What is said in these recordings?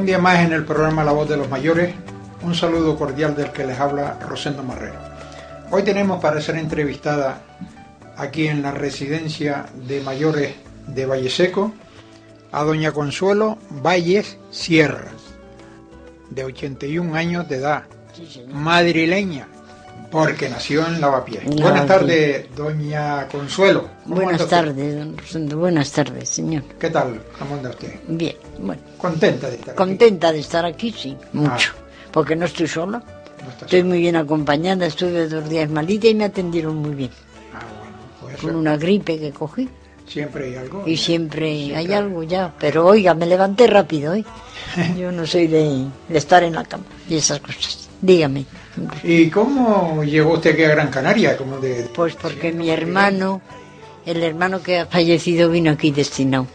Un día más en el programa La Voz de los Mayores, un saludo cordial del que les habla Rosendo Marrero. Hoy tenemos para ser entrevistada aquí en la residencia de mayores de Valle Seco a doña Consuelo Valles Sierra, de 81 años de edad, madrileña, porque nació en Lavapiés. Buenas tardes, doña Consuelo. Buenas tardes, don Rosendo. Buenas tardes, señor. ¿Qué tal? ¿Cómo anda usted? Bien, bueno. ¿Contenta de estar Contenta aquí? de estar aquí, sí, mucho. Porque no estoy sola. No Estoy sola. muy bien acompañada, estuve dos días malita y me atendieron muy bien. Ah, bueno, pues Con una gripe que cogí. siempre hay algo. Y siempre hay algo ya. Pero oiga, me levanté rápido hoy. Yo no soy de, de estar en la cama y esas cosas. Dígame. ¿Y cómo llegó usted aquí a Gran Canaria? Como de, Pues porque mi hermano, el hermano que ha fallecido vino aquí destinado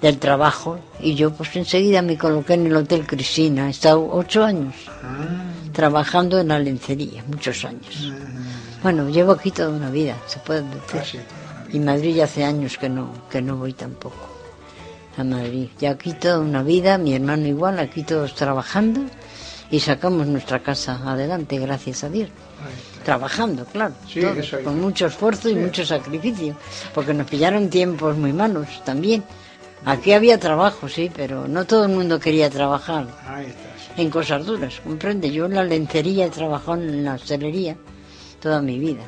del trabajo y yo pues enseguida me coloqué en el Hotel Cristina. He estado ocho años Ah, trabajando en la lencería, muchos años. ah, Bueno, llevo aquí toda una vida, se puede decir. la vida. Y Madrid ya hace años que no, que no voy tampoco a Madrid. Ya aquí toda una vida, mi hermano igual, aquí todos trabajando y sacamos nuestra casa adelante, gracias a Dios. Trabajando, claro, Sí, todos, con mucho esfuerzo y mucho sacrificio, porque nos pillaron tiempos muy malos también. Aquí había trabajo, sí, pero no todo el mundo quería trabajar Ahí está. sí. en cosas duras, comprende. Yo en la lencería he trabajado en la hostelería toda mi vida,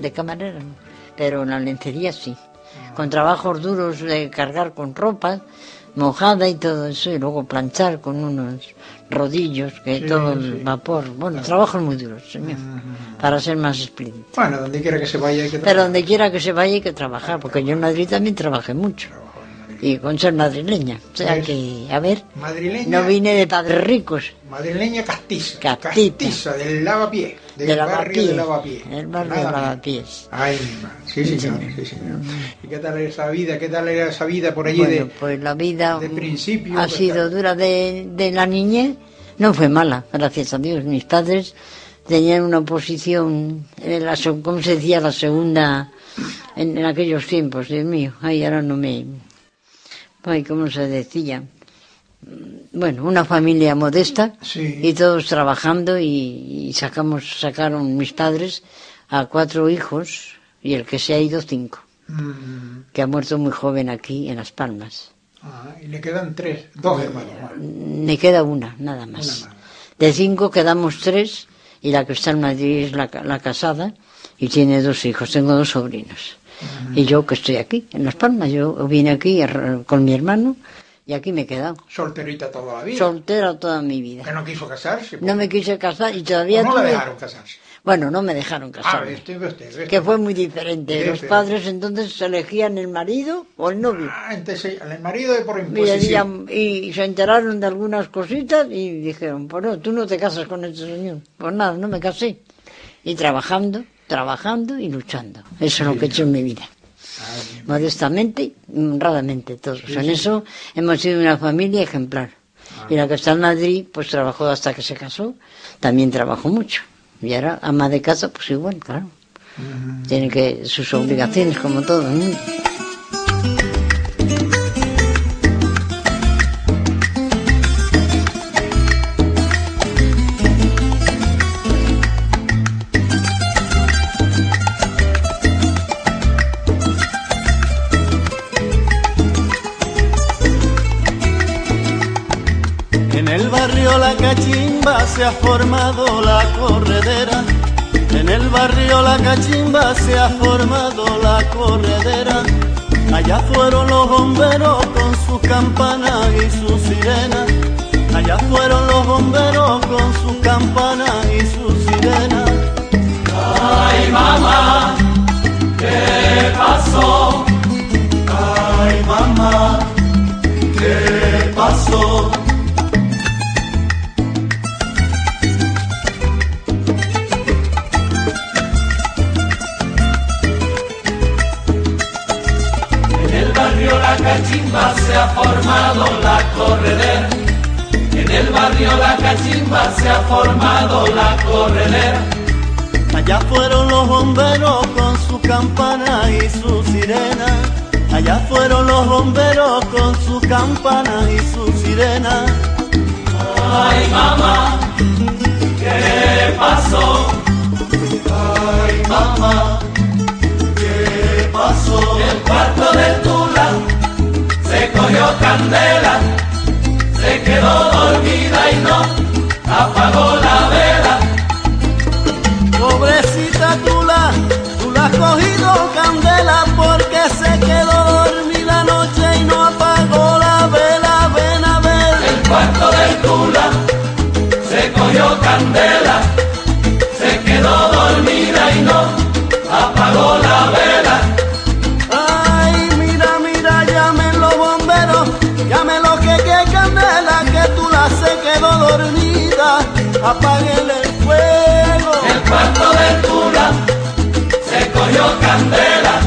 de camarera, no, pero en la lencería sí, con trabajos duros de cargar con ropa mojada y todo eso, y luego planchar con unos rodillos, que Sí, todo sí. el vapor, bueno, trabajos muy duros, señor, para ser más explícito. Bueno, donde quiera que se vaya hay que Pero trabajar. donde quiera que se vaya hay que trabajar, porque yo en Madrid también trabajé mucho. Y con ser madrileña, o sea Pues, que, a ver, Madrileña, no vine de padres ricos, madrileña castiza. Castita. Castiza, del lavapié. Del de barrio Lavapiés, de lavapié. el barrio de Nada. Lavapiés. Ay, madre. Sí, señor, sí, señor. ¿Y qué tal era esa vida? ¿Qué tal era esa vida por allí Bueno, de... pues la vida de mm, principio ha sido dura de, de la niñez, no fue mala, gracias a Dios. Mis padres tenían una posición, en la, ¿cómo se decía? La segunda, en, en aquellos tiempos, Dios mío, ay, ahora no me... Ay, ¿cómo se decía? Mm, Bueno, una familia modesta Sí. y todos trabajando y, y sacamos, sacaron mis padres a cuatro hijos y el que se ha ido cinco, Mm, que ha muerto muy joven aquí en Las Palmas. ah, y le quedan tres, dos hermanos. Me queda una, nada más. Una más. De cinco quedamos tres y la que está en Madrid es la, la casada y tiene dos hijos. Tengo dos sobrinos. Y yo que estoy aquí, en Las Palmas. Yo vine aquí con mi hermano y aquí me he quedado. Solterita toda la vida. Soltera toda mi que vida. no quiso casarse. No me quise casar y todavía o no la tuve- dejaron casarse. Bueno, no me dejaron Ah, casar. ve usted, ve usted, ve que fue muy diferente. Sí, Los pero- padres entonces elegían el marido o el novio. Ah, entonces el marido de por Y, imposición. decían- y se enteraron de algunas cositas y dijeron, pues no, tú no te casas con este señor. Pues nada, no me casé. Y trabajando, trabajando y luchando. Eso es lo que he hecho en mi vida. Modestamente y honradamente todos. en eso hemos sido una familia ejemplar. Y la que está en Madrid, pues trabajó hasta que se casó. También trabajó mucho. Y ahora, ama de casa, pues igual, claro. Tiene que sus obligaciones como todo el mundo. Cachimba se ha formado la corredera. En el barrio La Cachimba se ha formado la corredera. Allá fueron los bomberos con sus campanas y sus sirenas. Allá fueron los bomberos con sus campanas y sus sirenas. Ay mamá, ¿qué pasó? Ay mamá, ¿qué pasó? Cachimba se ha formado la corredera. En el barrio La Cachimba se ha formado la corredera. Allá fueron los bomberos con su campana y su sirena. Allá fueron los bomberos con su campana y su sirena. Ay, mamá, ¿qué pasó? Ay, mamá, ¿qué pasó? El cuarto de Tula se cogió candela, se quedó dormida y no apagó la vela. Pobrecita Tula, tú la has cogido candela porque se quedó dormida anoche y no apagó la vela. Ven a ver. El cuarto de Tula se cogió candela, apaguen el fuego. El cuarto de Tula se cogió candela,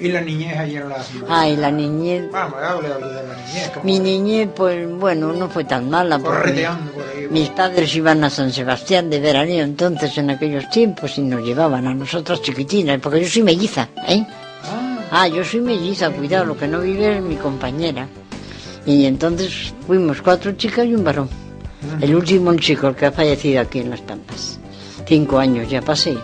Y la niñez en la... Ay, la niñez. Vamos, hable algo de la niñez. ¿cómo Mi niñez, pues bueno, no fue tan mala. Correteando por ahí. Mis padres iban a San Sebastián de veraneo entonces en aquellos tiempos y nos llevaban a nosotras chiquitinas, porque yo soy melliza, ¿eh? Ah, Ah, yo soy melliza, cuidado, lo que no vive es mi compañera. Y entonces fuimos cuatro chicas y un varón. El último chico, el que ha fallecido aquí en Las Pampas. Cinco años ya pasé,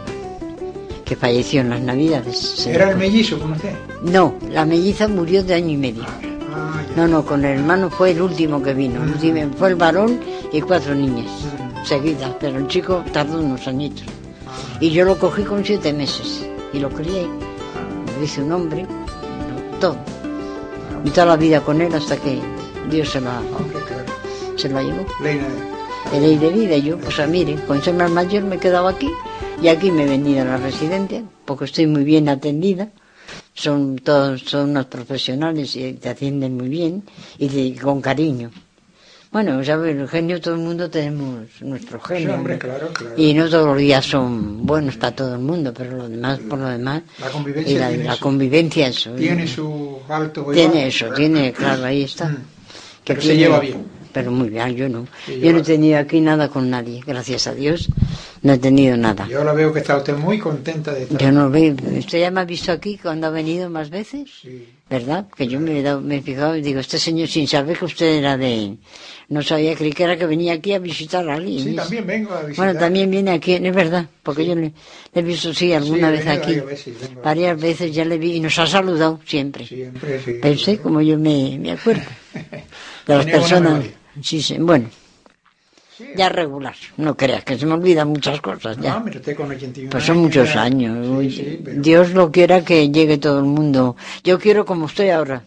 que falleció en las Navidades. ¿Era el mellizo con usted? No, la melliza murió de año y medio. Ah, ya. No, no, con el hermano fue el último que vino. Último fue el varón y cuatro niñas seguidas, pero el chico tardó unos añitos. Y yo lo cogí con siete meses y lo crié. Lo hice un hombre, todo. Y toda la vida con él hasta que Dios se la, claro. Se la llevó. Leina de... Ley de vida, yo, pues a mire, con ser más mayor me he quedado aquí y aquí me he venido a la residencia porque estoy muy bien atendida. Son todos son unos profesionales y te atienden muy bien y con cariño. Bueno, sabes, el genio, todo el mundo tenemos nuestro Sí, genio. hombre, ¿no? claro, claro. Y no todos los días son buenos para todo el mundo, pero lo demás, por lo demás, La convivencia y la, tiene la su- convivencia, eso. Tiene su alto Tiene eso, tiene, claro, ahí está. Mm. Que Pero se lleva bien. Pero muy bien, yo no. Se Yo lleva- no he tenido aquí nada con nadie, gracias a Dios. No he tenido nada. Yo la veo que está usted muy contenta de estar. Yo no veo. ¿Usted ya me ha visto aquí cuando ha venido más veces? Sí. ¿Verdad? Que yo me he, dado, me he fijado y digo, este señor, sin saber que usted era de... No sabía, creí que era que venía aquí a visitar a alguien. Sí, ¿ves? también vengo a visitar. Bueno, también viene aquí, es verdad, porque yo le, le he visto, sí, alguna vez aquí. varias veces, varias veces ya le vi y nos ha saludado siempre. Siempre, sí. Pensé, como yo me, me acuerdo. De las personas. Sí, sí, bueno, Sí. ya regular. No creas que se me olvidan muchas cosas ya. No, usted con 81 Pues son muchos ya- años. Sí, sí, pero- Dios lo quiera que llegue todo el mundo. Yo quiero como estoy ahora.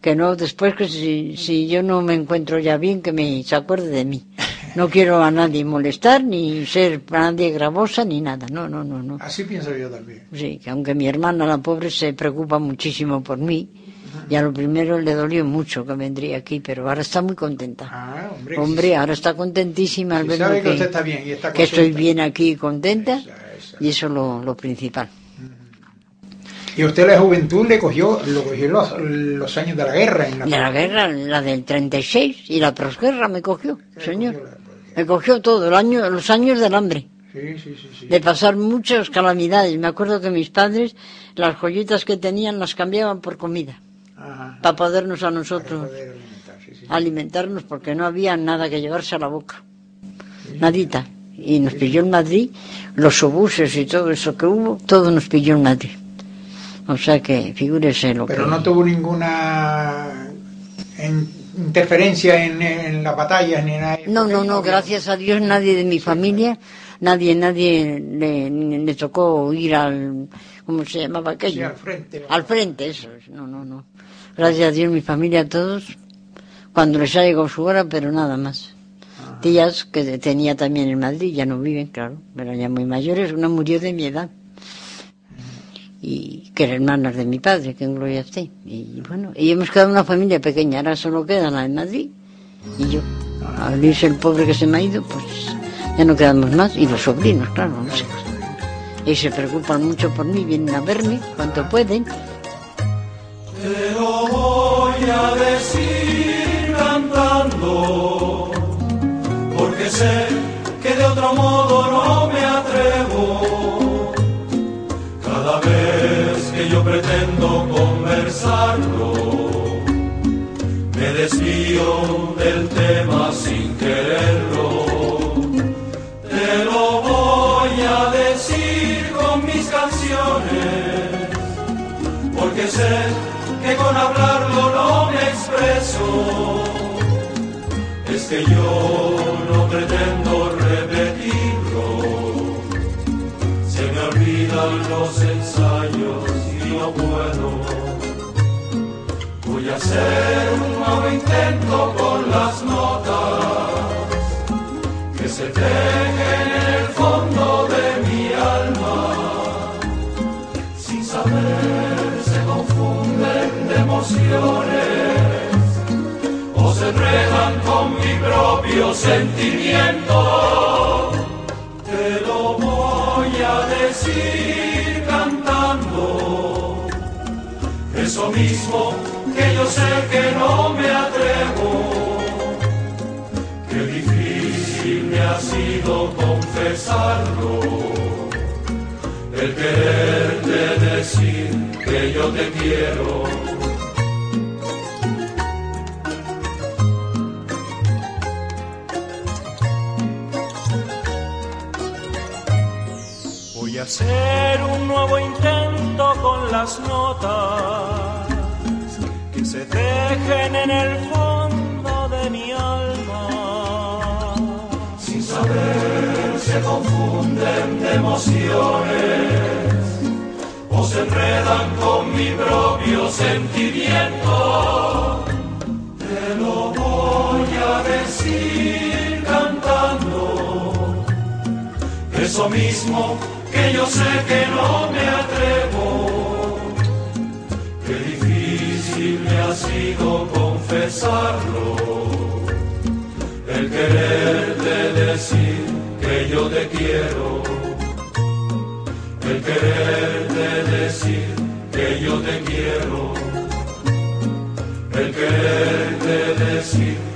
Que no, después que si, si yo no me encuentro ya bien, que me se acuerde de mí. No quiero a nadie molestar, ni ser para nadie gravosa, ni nada. No, no, no, no. Así pienso yo también. Sí, que aunque mi hermana, la pobre, se preocupa muchísimo por mí. Y a lo primero le dolió mucho que vendría aquí, pero ahora está muy contenta. Ah, hombre. Hombre, ahora está contentísima al sabe que que, usted está bien y está que estoy bien aquí y contenta. Esa, esa. Y eso es lo, lo principal. Y usted la juventud le cogió, lo cogió los, los años de la guerra en la, Y la guerra, la del 36 y la posguerra me cogió, señor. cogió la- Me cogió todo, el año, los años del hambre, sí, sí, sí. de pasar muchas calamidades. Me acuerdo que mis padres, las joyitas que tenían las cambiaban por comida, Ajá. para podernos a nosotros poder alimentar, sí, sí. alimentarnos, porque no había nada que llevarse a la boca. Nadita. Y nos pilló en Madrid, los obuses y todo eso que hubo, todo nos pilló en Madrid. O sea que figúrese lo Pero que... no tuvo ninguna en- interferencia en, en las batallas ni nada. No, no, no, gracias a Dios nadie de mi familia, nadie, nadie le, le tocó ir al, ¿cómo se llamaba Sí, aquello? al frente. Al frente, eso es, no, no, no. Gracias a Dios mi familia, todos, cuando les ha llegado su hora, pero nada más. Tías que tenía también en Madrid, ya no viven, claro, eran ya muy mayores, una murió de mi edad. Y que eran hermanas de mi padre, que en gloria esté. Y bueno, y hemos quedado una familia pequeña, ahora solo queda la de Madrid y yo. Al irse el pobre que se me ha ido, pues ya no quedamos más. Y los sobrinos, claro, los hijos. Y se preocupan mucho por mí, vienen a verme cuanto pueden. Voy a decir cantando, porque sé que de otro modo no me atrevo. Cada vez que yo pretendo conversarlo, me desvío del tema sin quererlo. Te lo voy a decir con mis canciones porque sé que con hablarlo Es que yo no pretendo repetirlo, se me olvidan los ensayos y no puedo. Voy a hacer un nuevo intento con las notas que se tejen en el fondo de mi alma. Sin saber se confunden de emociones con mi propio sentimiento. Te lo voy a decir cantando, eso mismo que yo sé que no me atrevo. Qué difícil me ha sido confesarlo el quererte decir que yo te quiero. Hacer un nuevo intento con las notas que se dejen en el fondo de mi alma. Sin saber se confunden de emociones o se enredan con mi propio sentimiento. Te lo voy a decir cantando, eso mismo que yo sé que no me atrevo. Qué difícil me ha sido confesarlo, el quererte decir que yo te quiero, el quererte decir que yo te quiero, el quererte decir,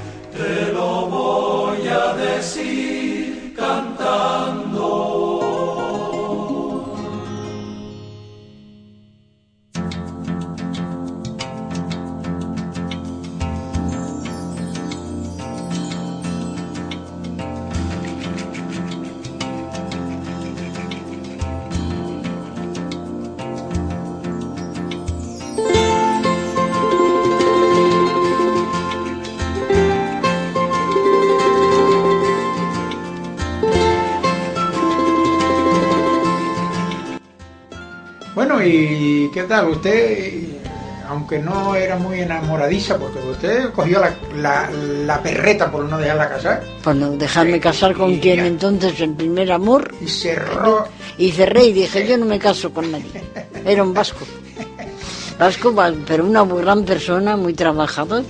¿y qué tal? Usted, aunque no era muy enamoradiza, porque usted cogió la, la, la perreta por no dejarla casar. Por no dejarme casar con Y quien entonces el primer amor. Y cerró. Y cerré y dije, yo no me caso con nadie. Era un vasco. Vasco, va- pero una muy gran persona, muy trabajador.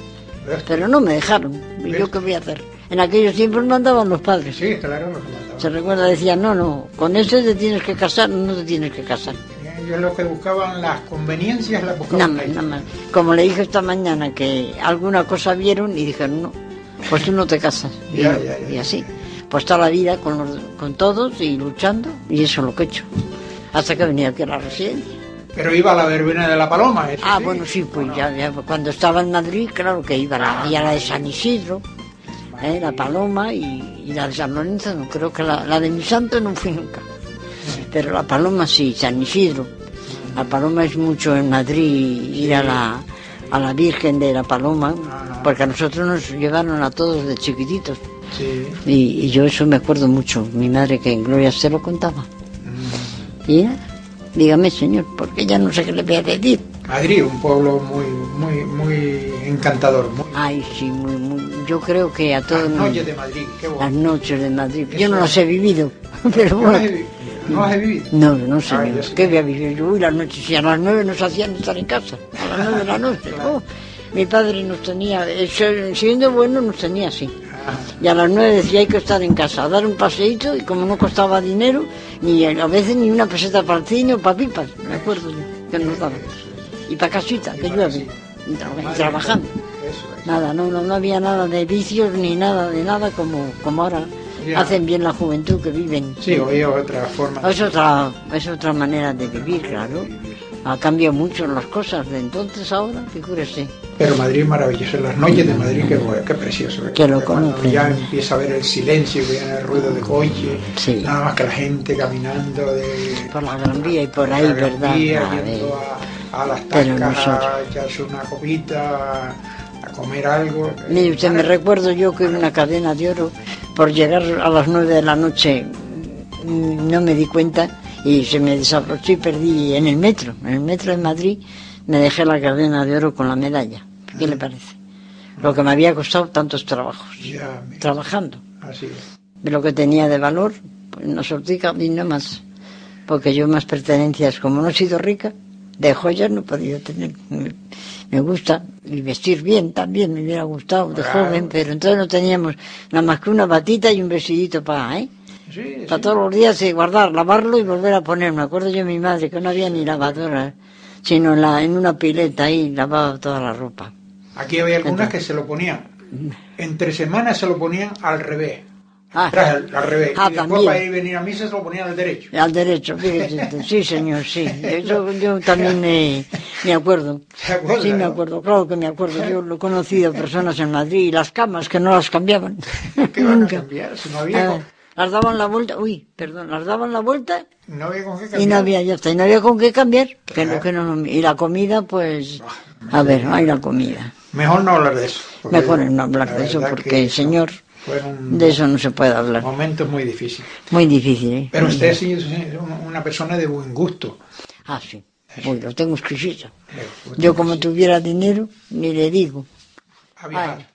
Pero no me dejaron. ¿Y yo qué voy a hacer? En aquellos tiempos mandaban los padres. Sí, claro, lo que mandaba. Se recuerda, decía, no, no, con ese te tienes que casar, no te tienes que casar. Ellos lo que buscaban las conveniencias las Nada buscaban nada más. Como le dije esta mañana que alguna cosa vieron y dijeron, no, pues tú no te casas. Y, Ya, yo- ya, ya. y así. Pues toda la vida con, los- con todos y luchando, y eso es lo que he hecho. Hasta que venía aquí a la residencia. Pero iba a la verbena de la paloma, eso Ah, sí. bueno, sí, pues ya, ya, cuando estaba en Madrid, claro que iba a la, y a la de San Isidro, ¿eh? la Paloma y, y la de San Lorenzo, no creo que la, la de mi santo no fui nunca. Pero la Paloma sí, San Isidro. La Paloma es mucho en Madrid, ir a la, a la Virgen de la Paloma, porque a nosotros nos llevaron a todos de chiquititos. Sí. Y, y yo eso me acuerdo mucho, mi madre que en Gloria se lo contaba. Mm. Y ya, dígame señor, porque ya no sé qué le voy a decir. Madrid, un pueblo muy, muy, muy encantador. Muy... Ay, sí, muy, muy. Yo creo que a todo Las noches de Madrid, qué Las bueno. noches de Madrid. Yo no las he vivido, pero ¿No las he bueno. ¿No las he vivido? No, no Ah, señor. yo sí. ¿Qué voy a vivir yo? Uy, las noches, si a las nueve nos hacían estar en casa. A las nueve de la noche. Oh, mi padre nos tenía, eh, siendo bueno, nos tenía así. Ah, Y a las nueve decía hay que estar en casa, a dar un paseíto y como no costaba dinero, ni a veces ni una peseta para el cine o para pipas, me acuerdo yo, que nos daban. Y para casita, que llueve. Y, tra- y trabajando. Nada, no, no, no había nada de vicios ni nada de nada como, como ahora. Ya. Hacen bien la juventud que viven. Sí, hoy es otra forma. Es otra, es otra manera de vivir, claro. Ha cambiado mucho las cosas de entonces ahora, figúrese. Pero Madrid es maravilloso. Las noches de Madrid, qué, bueno, qué precioso. ¿eh? Que lo Cuando ya empieza a ver el silencio, viene el ruido de coche, Sí. nada más que la gente caminando de Por la Gran Vía y por ahí, ¿verdad? Vía, A a, a las Pero tascas, a echarse una copita, a comer algo. Mire, usted me recuerdo yo que en una cadena de oro, por llegar a las nueve de la noche, mm, no me di cuenta y se me desabrochó y perdí en el metro, en el metro de Madrid, me dejé la cadena de oro con la medalla. ¿Qué le parece? Lo que me había costado tantos trabajos, Ya, trabajando. así es. de lo que tenía de valor, pues una sortica y no más. Porque yo más pertenencias, como no he sido rica, de joyas no he podido tener. Me, gusta, y vestir bien también, me hubiera gustado de Claro. joven, pero entonces no teníamos nada más que una batita y un vestidito para, ¿eh? Sí, Para sí. todos los días y guardar, lavarlo y volver a poner. Me acuerdo yo de mi madre que no había ni lavadora, sino en, la, en una pileta ahí lavaba toda la ropa. Aquí había algunas que se lo ponían, entre semanas se lo ponían al revés. Ah, al, al revés. ah, y después también. para ir a venir a misa se lo ponían al derecho. Al derecho, fíjese usted. Sí, señor, sí. Eso yo también me, me acuerdo. ¿Se acuerda, Sí, me no? acuerdo, claro que me acuerdo. Yo lo he conocido personas en Madrid y las camas que no las cambiaban. ¿Qué van a cambiar? Si no había, Ah, las daban la vuelta, uy, perdón, las daban la vuelta no había con qué cambiar. y no había, ya está, y no había con qué cambiar. Que no, que no, y la comida, pues, a ver, hay la comida. Mejor no hablar de eso. Mejor no hablar la de eso porque, que señor, Fueron de eso no se puede hablar. momentos muy difíciles. Muy difícil, ¿eh? Pero usted sí es una persona de buen gusto. Ah, sí. Uy, lo tengo exquisito. Yo como tuviera dinero, ni le digo. A viajar. Ay,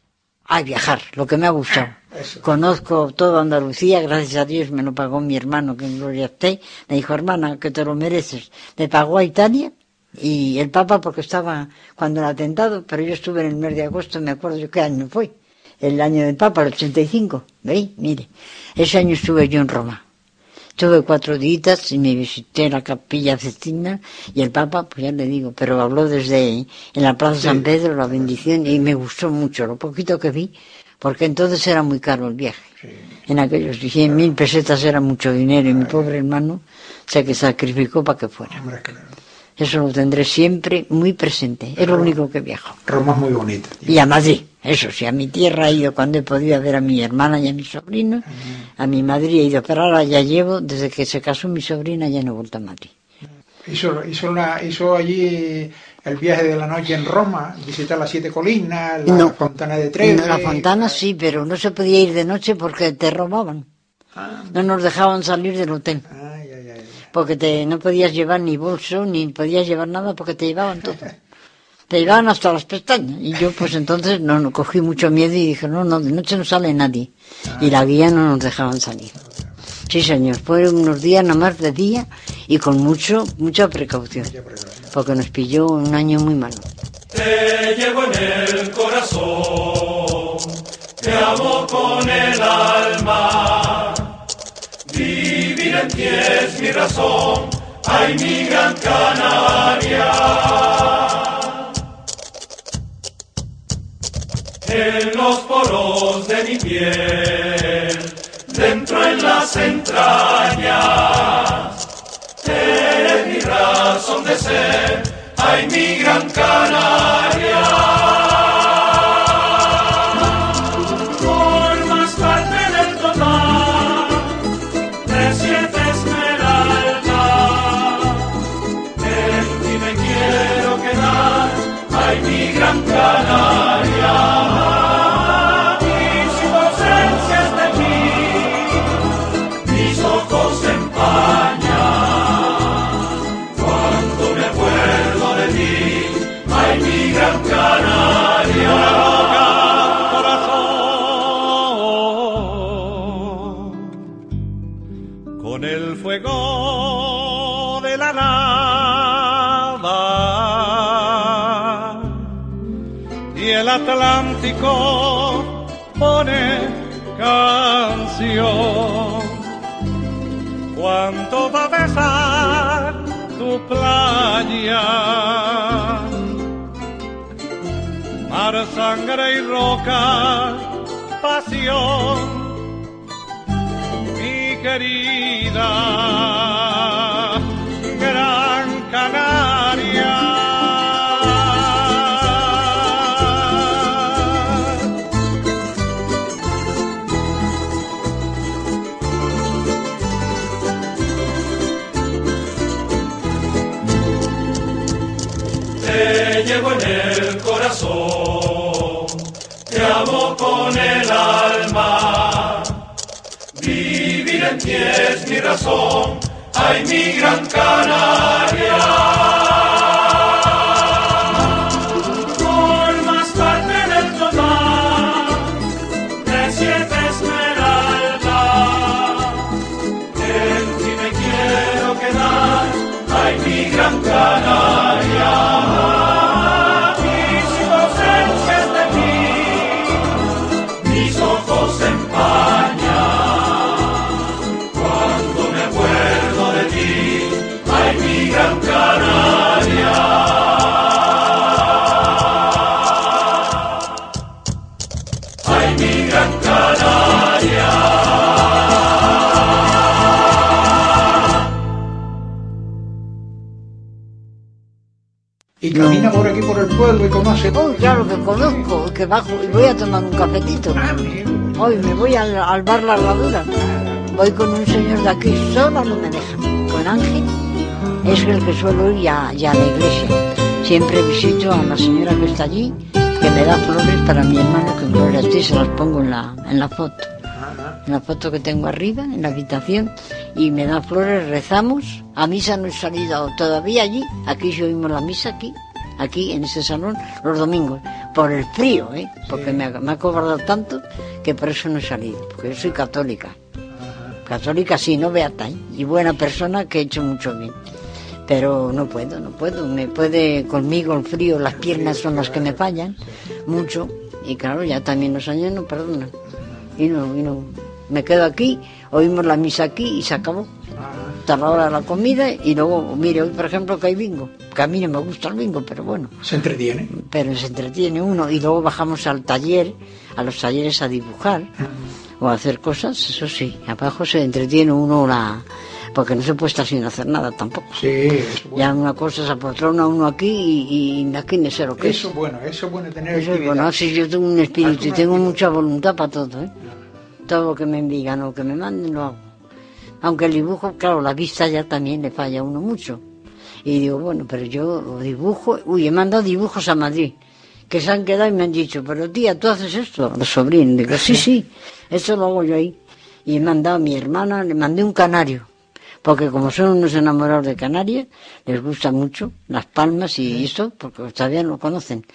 ay, viajar, lo que me ha gustado. Eso. Conozco toda Andalucía, gracias a Dios me lo pagó mi hermano, que en Gloria esté. Me dijo, hermana, que te lo mereces. Me pagó a Italia y el Papa porque estaba cuando el atentado, pero yo estuve en el mes de agosto, me acuerdo yo qué año fue. El año del Papa, el 85. ¿Veis? Mire, ese año estuve yo en Roma. Tuve cuatro días y me visité la capilla Cestina y el Papa, pues ya le digo, pero habló desde en la Plaza San Pedro, la bendición, y me gustó mucho lo poquito que vi, porque entonces era muy caro el viaje. En aquellos 100 mil pesetas era mucho dinero y mi pobre hermano se que sacrificó para que fuera. Hombre, claro. Eso lo tendré siempre muy presente, es lo único que viajo. Roma es muy bonita. Y a Madrid, eso sí, a mi tierra he ido cuando he podido ver a mi hermana y a mi sobrino, a mi Madrid he ido, pero ahora ya llevo, desde que se casó mi sobrina ya no he vuelto a Madrid. Hizo, hizo, una- hizo allí el viaje de la noche en Roma, visitar las siete colinas, la No. fontana de Trevi. No, la fontana sí, pero no se podía ir de noche porque te robaban. Ah, No nos dejaban salir del hotel. ay. Porque te, no podías llevar ni bolso, ni podías llevar nada porque te llevaban todo. Te llevaban hasta las pestañas. Y yo pues entonces no, no cogí mucho miedo y dije, no, no, de noche no sale nadie. Y la guía no nos dejaban salir. Sí, señor, fueron unos días nada más de día y con mucho, mucha precaución, porque nos pilló un año muy malo. Te llevo en el corazón, te amo con el alma. En ti es mi razón, ay mi gran Canaria. En los poros de mi piel, dentro en las entrañas, eres mi razón de ser, ay mi gran Canaria. Es Y camina por aquí por el pueblo y conoce. Oh, claro que conozco, que bajo y voy a tomar un cafetito. Ah. Hoy me voy al, al bar La Herradura. Voy con un señor de aquí, sola no me deja. Con Ángel, es el que suelo ir ya, ya a la iglesia. Siempre visito a la señora que está allí, que me da flores para mi hermano, que en gloria a ti se las pongo en la, en la foto. En la foto que tengo arriba, en la habitación, y me da flores, rezamos. A misa no he salido todavía allí. Aquí sí oímos la misa, aquí, aquí en ese salón, los domingos. Por el frío, ¿eh? Porque me, ha, me ha cobrado tanto que por eso no he salido. Porque yo soy católica. Católica sí, no beata, ¿eh? Y buena persona que he hecho mucho bien. Pero no puedo, no puedo. Me puede conmigo el frío, las piernas son las que me fallan mucho. Y claro, ya también los años no perdonan. Y no, y no. Me quedo aquí, oímos la misa aquí y se acabó. Hasta la hora de la comida y luego, mire, hoy por ejemplo que hay bingo. Que a mí no me gusta el bingo, pero bueno. Se entretiene. Pero se entretiene uno y luego bajamos al taller, a los talleres a dibujar o a hacer cosas, eso sí. Abajo se entretiene uno la... Porque no se puede estar sin hacer nada tampoco. Sí, eso bueno. Ya una cosa se apotrona uno aquí y, y aquí no sé lo que Eso es bueno, eso es bueno tener eso es bueno, así yo tengo un espíritu y tengo mucha voluntad para todo, ¿eh? Todo lo que me digan o que me manden lo hago. Aunque el dibujo, claro, la vista ya también le falla a uno mucho. Y digo, bueno, pero yo dibujo, uy, he mandado dibujos a Madrid, que se han quedado y me han dicho, pero tía, ¿tú haces esto? Los sobrinos, digo, sí, sí, esto lo hago yo ahí. Y he mandado a mi hermana, le mandé un canario, porque como son unos enamorados de Canarias, les gusta mucho las palmas y eso, porque todavía no lo conocen.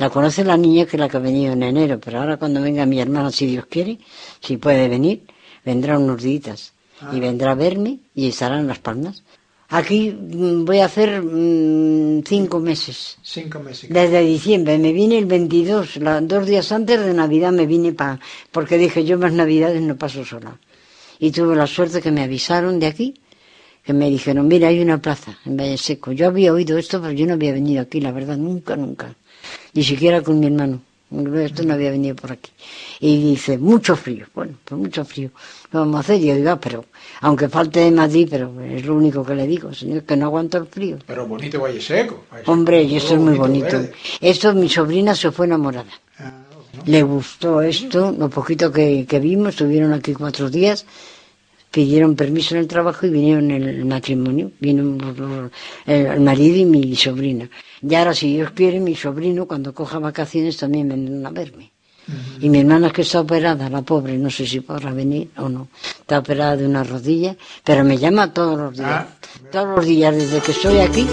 La conoce la niña que es la que ha venido en enero, pero ahora cuando venga mi hermana, si Dios quiere, si puede venir, vendrá unos días y vendrá a verme y estará en las palmas. Aquí mm, voy a hacer mm, cinco meses. Cinco meses. Desde diciembre, me vine el 22, la- dos días antes de Navidad me vine para, porque dije yo más Navidades no paso sola. Y tuve la suerte que me avisaron de aquí, que me dijeron, mira, hay una plaza en Valle Seco. Yo había oído esto, pero yo no había venido aquí, la verdad, nunca, nunca. Ni siquiera con mi hermano. Esto no había venido por aquí. Y dice, mucho frío. Bueno, pues mucho frío. ¿Qué vamos a hacer? Y yo digo, "Ah, pero, aunque falte de Madrid, pero es lo único que le digo, señor, que no aguanto el frío. Pero bonito Valle Seco. Valle Hombre, y esto es muy bonito. Esto, mi sobrina se fue enamorada. Ah. Le gustó esto, lo poquito que, que vimos, estuvieron aquí cuatro días, pidieron permiso en el trabajo y vinieron en el matrimonio. Los- el, marido y mi sobrina. Y ahora, si Dios quiere, mi sobrino, cuando coja vacaciones, también vendrán a verme. Y mi hermana que está operada, la pobre, no sé si podrá venir o no. Está operada de una rodilla, pero me llama todos los días. Ah. Todos los días, desde que estoy aquí.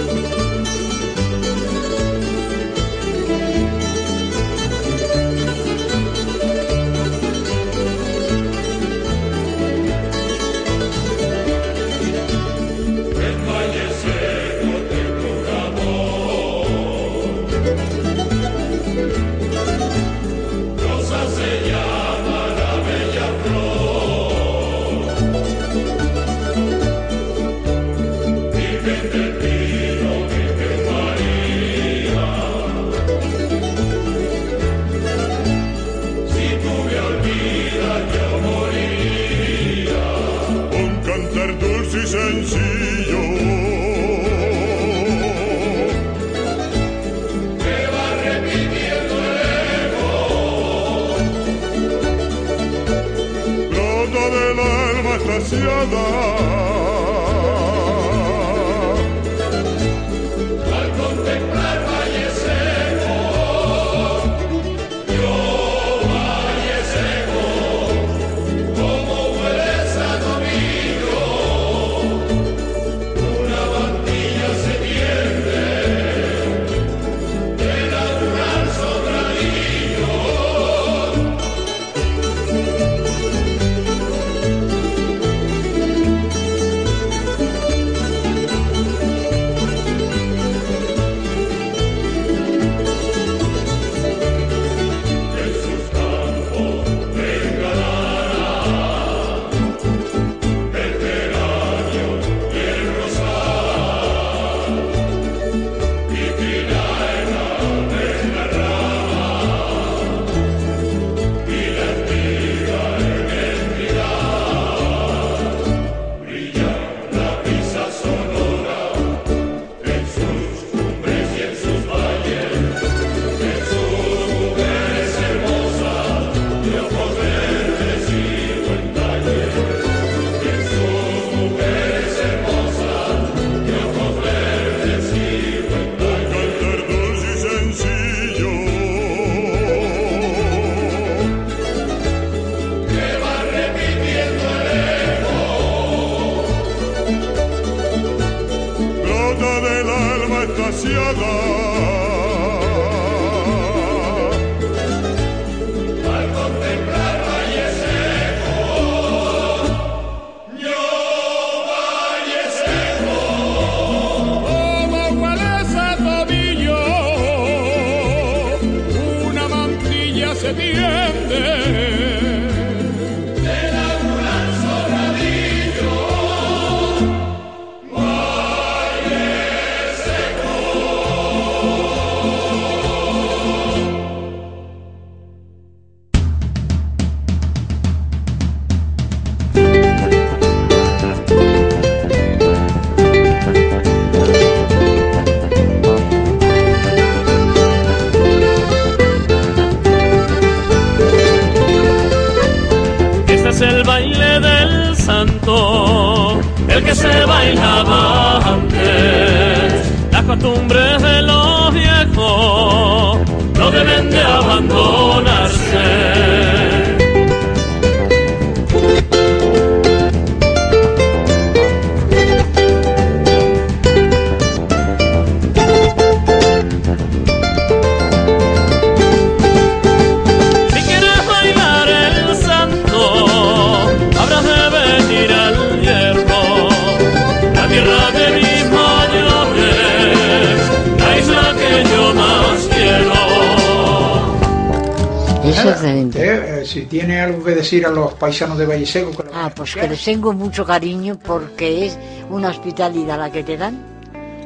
Tiene algo que decir a los paisanos de Valle Seco. que Ah, pues que les tengo mucho cariño porque es una hospitalidad la que te dan.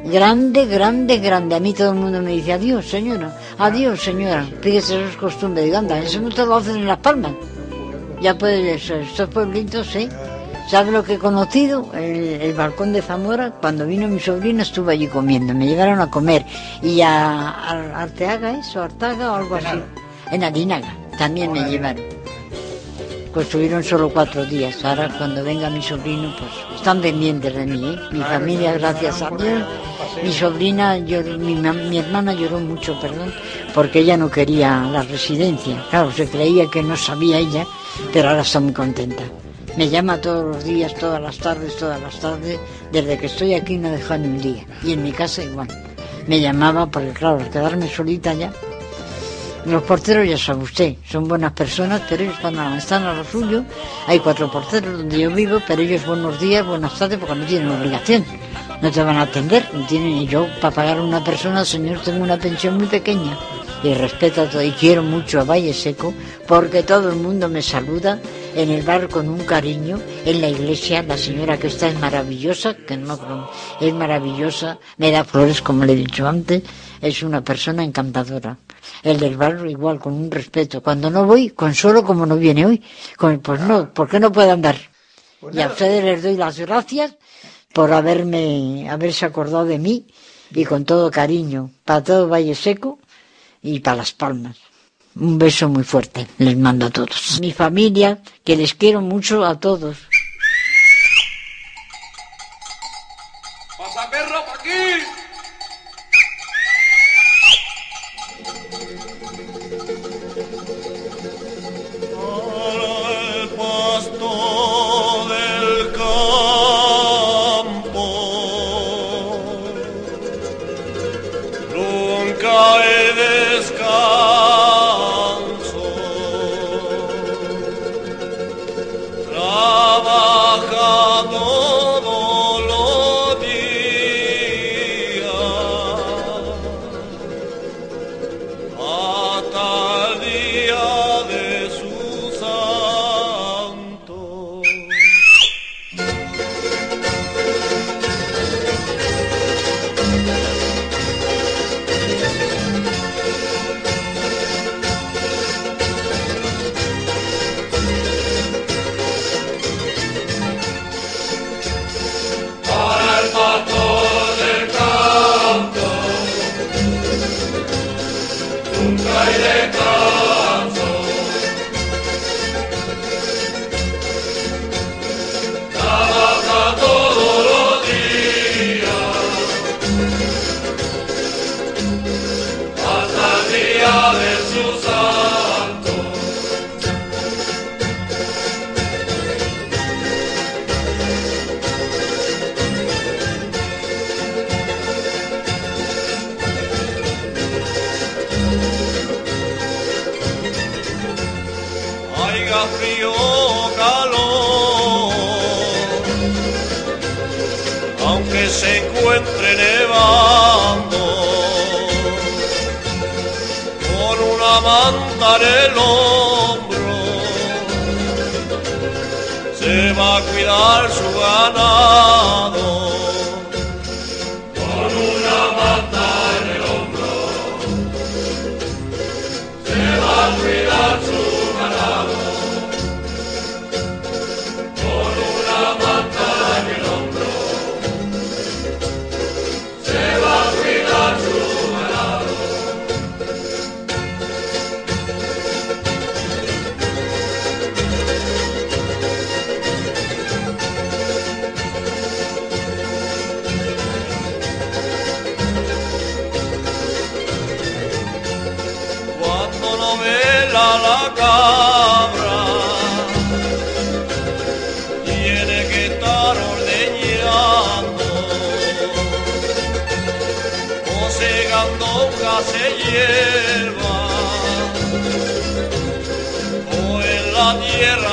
Grande, grande, grande. A mí todo el mundo me dice adiós, señora. Adiós, señora. Fíjese, eso es costumbre. Digo, anda, eso no te lo hacen en Las Palmas. Ya puedes, estos pueblitos, sí. ¿Sabes lo que he conocido? El, el balcón de Zamora, cuando vino mi sobrino estuve allí comiendo, me llevaron a comer. Y a, a Arteaga, eso, Artaga o algo así. En Adinaga, también me llevaron. Estuvieron solo cuatro días. Ahora cuando venga mi sobrino, pues están pendientes de mí, ¿eh? Mi familia, gracias a Dios. Mi sobrina, lloró- mi, mi hermana lloró mucho, perdón, porque ella no quería la residencia. Claro, se creía que no sabía ella, pero ahora está muy contenta. Me llama todos los días, todas las tardes, todas las tardes. Desde que estoy aquí no deja ni un día. Y en mi casa igual. Me llamaba porque, claro, al quedarme solita ya, los porteros, ya sabe usted, son buenas personas, pero ellos están a, están a lo suyo. Hay cuatro porteros donde yo vivo, pero ellos buenos días, buenas tardes, porque no tienen obligación. No te van a atender, no tienen. Yo, para pagar a una persona, señor, tengo una pensión muy pequeña. Y respeto a todo, y quiero mucho a Valle Seco, porque todo el mundo me saluda en el bar con un cariño. En la iglesia, la señora que está es maravillosa, que no es maravillosa, me da flores, como le he dicho antes, es una persona encantadora. El del barrio igual, con un respeto. Cuando no voy, consuelo como no viene hoy. Con- Pues no, ¿por qué no puede andar? Y a ustedes les doy las gracias por haberme, haberse acordado de mí y con todo cariño para todo Valle Seco y para Las Palmas. Un beso muy fuerte les mando a todos. Mi familia, que les quiero mucho a todos. ¡Pasa perro pa' aquí! Aunque se encuentre nevando, con una manta en el hombro, se va a cuidar su ganado. Hierba o en la tierra